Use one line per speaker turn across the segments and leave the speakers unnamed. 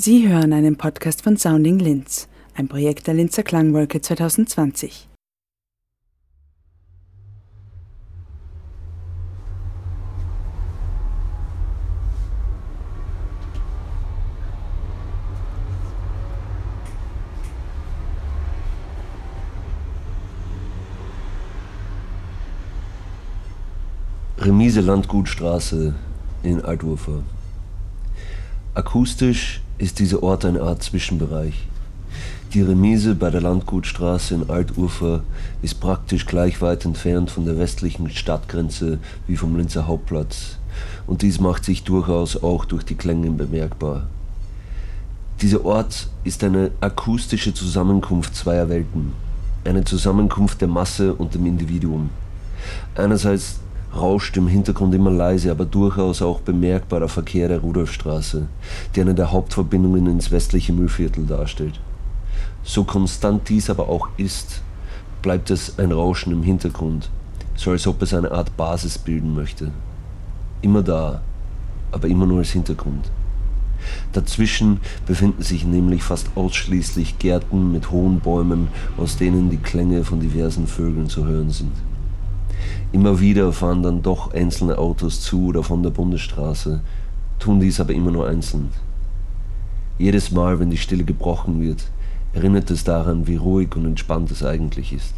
Sie hören einen Podcast von Sounding Linz, ein Projekt der Linzer Klangwolke 2020.
Remise Landgutstraße in Altwurfer. Akustisch ist dieser Ort eine Art Zwischenbereich. Die Remise bei der Landgutstraße in Alturfer ist praktisch gleich weit entfernt von der westlichen Stadtgrenze wie vom Linzer Hauptplatz. Und dies macht sich durchaus auch durch die Klänge bemerkbar. Dieser Ort ist eine akustische Zusammenkunft zweier Welten. Eine Zusammenkunft der Masse und dem Individuum. Einerseits rauscht im Hintergrund immer leise, aber durchaus auch bemerkbarer Verkehr der Rudolfstraße, die eine der Hauptverbindungen ins westliche Müllviertel darstellt. So konstant dies aber auch ist, bleibt es ein Rauschen im Hintergrund, so als ob es eine Art Basis bilden möchte. Immer da, aber immer nur als Hintergrund. Dazwischen befinden sich nämlich fast ausschließlich Gärten mit hohen Bäumen, aus denen die Klänge von diversen Vögeln zu hören sind. Immer wieder fahren dann doch einzelne Autos zu oder von der Bundesstraße, tun dies aber immer nur einzeln. Jedes Mal, wenn die Stille gebrochen wird, erinnert es daran, wie ruhig und entspannt es eigentlich ist.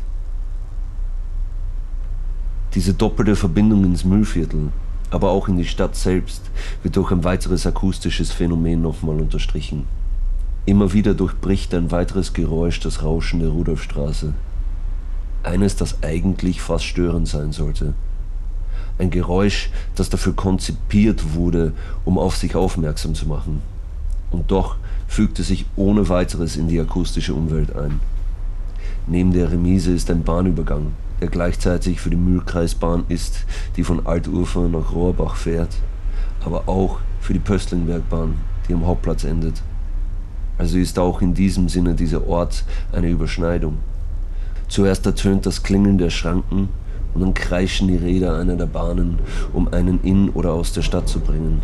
Diese doppelte Verbindung ins Müllviertel, aber auch in die Stadt selbst, wird durch ein weiteres akustisches Phänomen nochmal unterstrichen. Immer wieder durchbricht ein weiteres Geräusch das Rauschen der Rudolfstraße eines, das eigentlich fast störend sein sollte. Ein Geräusch, das dafür konzipiert wurde, um auf sich aufmerksam zu machen. Und doch fügte sich ohne weiteres in die akustische Umwelt ein. Neben der Remise ist ein Bahnübergang, der gleichzeitig für die Mühlkreisbahn ist, die von Alturfer nach Rohrbach fährt, aber auch für die Pöstlingbergbahn, die am Hauptplatz endet. Also ist auch in diesem Sinne dieser Ort eine Überschneidung. Zuerst ertönt das Klingeln der Schranken und dann kreischen die Räder einer der Bahnen, um einen in oder aus der Stadt zu bringen.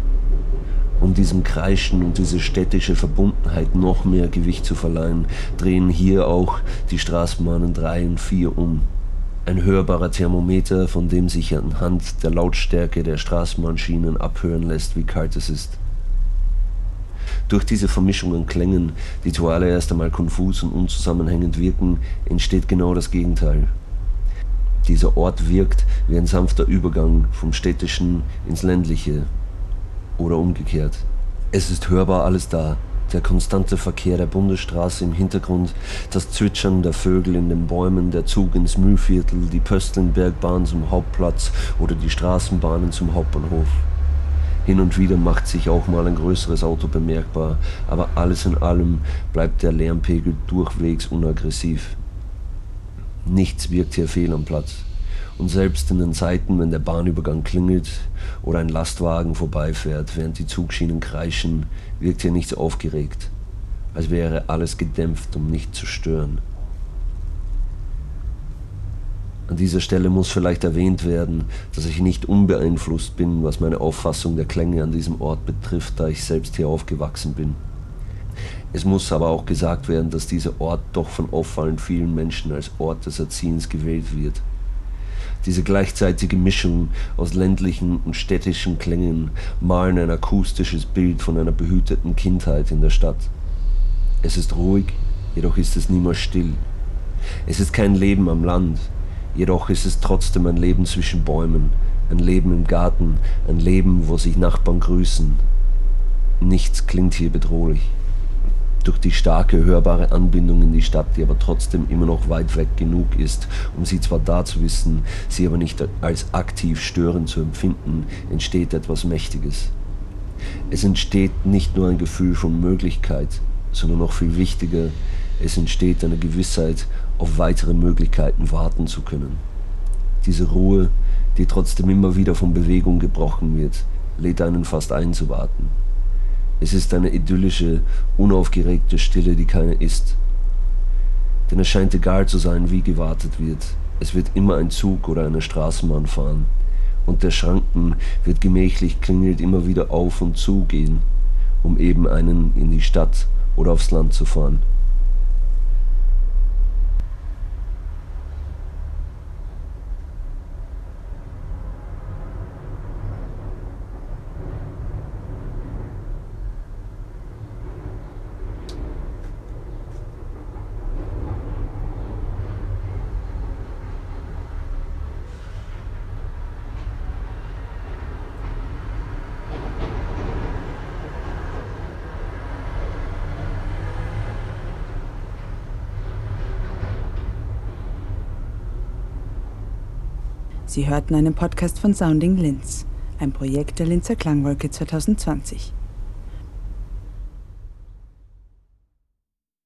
Um diesem Kreischen und diese städtische Verbundenheit noch mehr Gewicht zu verleihen, drehen hier auch die Straßenbahnen 3 und 4 um. Ein hörbarer Thermometer, von dem sich anhand der Lautstärke der Straßenbahnschienen abhören lässt, wie kalt es ist. Durch diese Vermischung an Klängen, die zuallererst einmal konfus und unzusammenhängend wirken, entsteht genau das Gegenteil. Dieser Ort wirkt wie ein sanfter Übergang vom städtischen ins ländliche oder umgekehrt. Es ist hörbar alles da, der konstante Verkehr der Bundesstraße im Hintergrund, das Zwitschern der Vögel in den Bäumen, der Zug ins Mühlviertel, die Pöstlingbergbahn zum Hauptplatz oder die Straßenbahnen zum Hauptbahnhof. Hin und wieder macht sich auch mal ein größeres Auto bemerkbar, aber alles in allem bleibt der Lärmpegel durchwegs unaggressiv. Nichts wirkt hier fehl am Platz. Und selbst in den Zeiten, wenn der Bahnübergang klingelt oder ein Lastwagen vorbeifährt, während die Zugschienen kreischen, wirkt hier nichts aufgeregt, als wäre alles gedämpft, um nicht zu stören. An dieser Stelle muss vielleicht erwähnt werden, dass ich nicht unbeeinflusst bin, was meine Auffassung der Klänge an diesem Ort betrifft, da ich selbst hier aufgewachsen bin. Es muss aber auch gesagt werden, dass dieser Ort doch von auffallend vielen Menschen als Ort des Erziehens gewählt wird. Diese gleichzeitige Mischung aus ländlichen und städtischen Klängen malen ein akustisches Bild von einer behüteten Kindheit in der Stadt. Es ist ruhig, jedoch ist es niemals still. Es ist kein Leben am Land, Jedoch ist es trotzdem ein Leben zwischen Bäumen, ein Leben im Garten, ein Leben, wo sich Nachbarn grüßen. Nichts klingt hier bedrohlich. Durch die starke hörbare Anbindung in die Stadt, die aber trotzdem immer noch weit weg genug ist, um sie zwar da zu wissen, sie aber nicht als aktiv störend zu empfinden, entsteht etwas Mächtiges. Es entsteht nicht nur ein Gefühl von Möglichkeit, sondern noch viel wichtiger, es entsteht eine Gewissheit, auf weitere Möglichkeiten warten zu können. Diese Ruhe, die trotzdem immer wieder von Bewegung gebrochen wird, lädt einen fast ein zu warten. Es ist eine idyllische, unaufgeregte Stille, die keine ist. Denn es scheint egal zu sein, wie gewartet wird. Es wird immer ein Zug oder eine Straßenbahn fahren. Und der Schranken wird gemächlich klingelt immer wieder auf und zu gehen um eben einen in die Stadt oder aufs Land zu fahren.
Sie hörten einen Podcast von Sounding Linz, ein Projekt der Linzer Klangwolke 2020.